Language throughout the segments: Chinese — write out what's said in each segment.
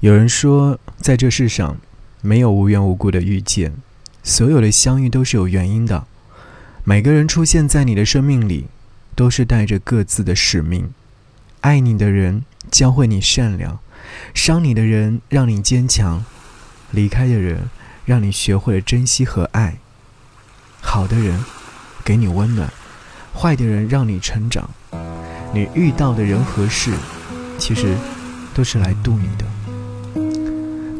有人说，在这世上，没有无缘无故的遇见，所有的相遇都是有原因的。每个人出现在你的生命里，都是带着各自的使命。爱你的人教会你善良，伤你的人让你坚强，离开的人让你学会了珍惜和爱。好的人给你温暖，坏的人让你成长。你遇到的人和事，其实都是来渡你的。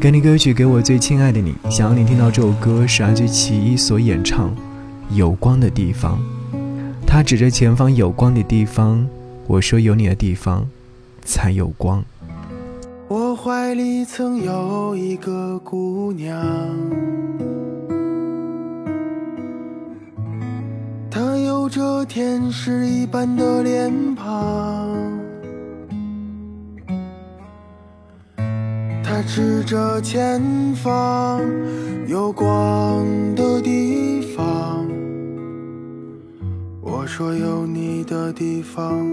给你歌曲，给我最亲爱的你。想要你听到这首歌是阿句其一所演唱《有光的地方》。他指着前方有光的地方，我说有你的地方才有光。我怀里曾有一个姑娘，她有着天使一般的脸庞。他指着前方有光的地方，我说有你的地方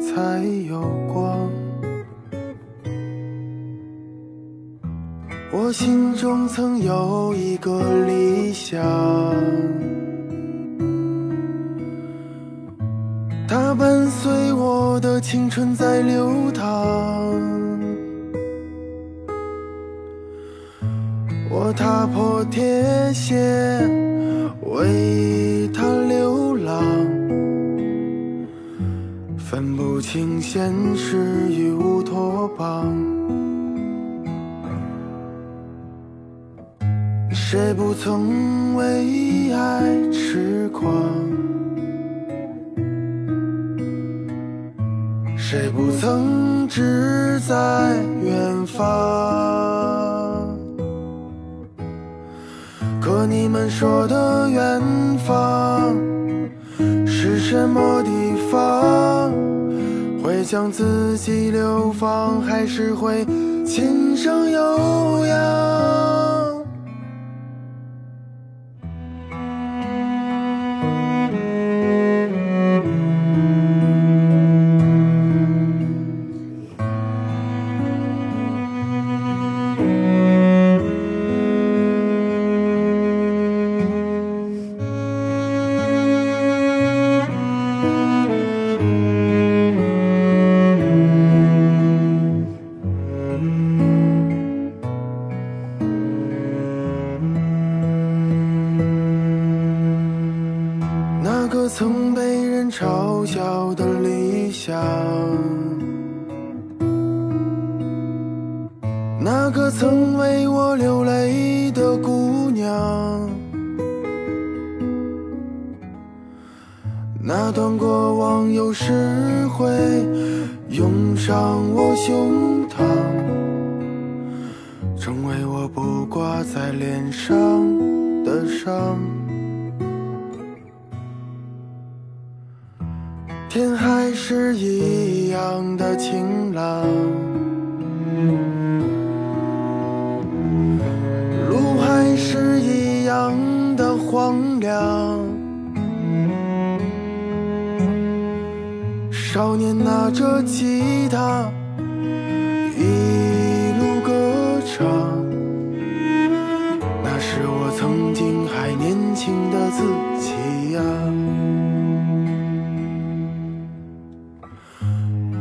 才有光。我心中曾有一个理想，它伴随我的青春在流淌。踏破铁鞋为他流浪，分不清现实与乌托邦。谁不曾为爱痴狂？谁不曾志在远方？你们说的远方是什么地方？会将自己流放，还是会琴声悠扬？曾被人嘲笑的理想，那个曾为我流泪的姑娘，那段过往有时会涌上我胸膛，成为我不挂在脸上的伤。天还是一样的晴朗，路还是一样的荒凉。少年拿着吉他，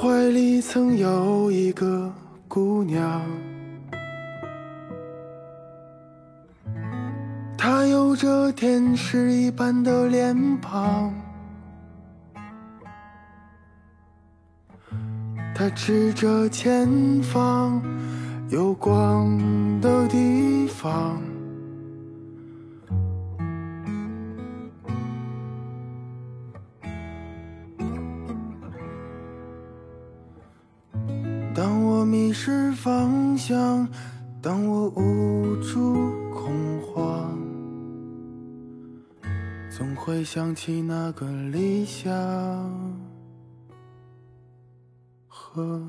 怀里曾有一个姑娘，她有着天使一般的脸庞，她指着前方有光的地方。当我迷失方向，当我无助恐慌，总会想起那个理想和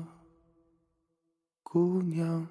姑娘。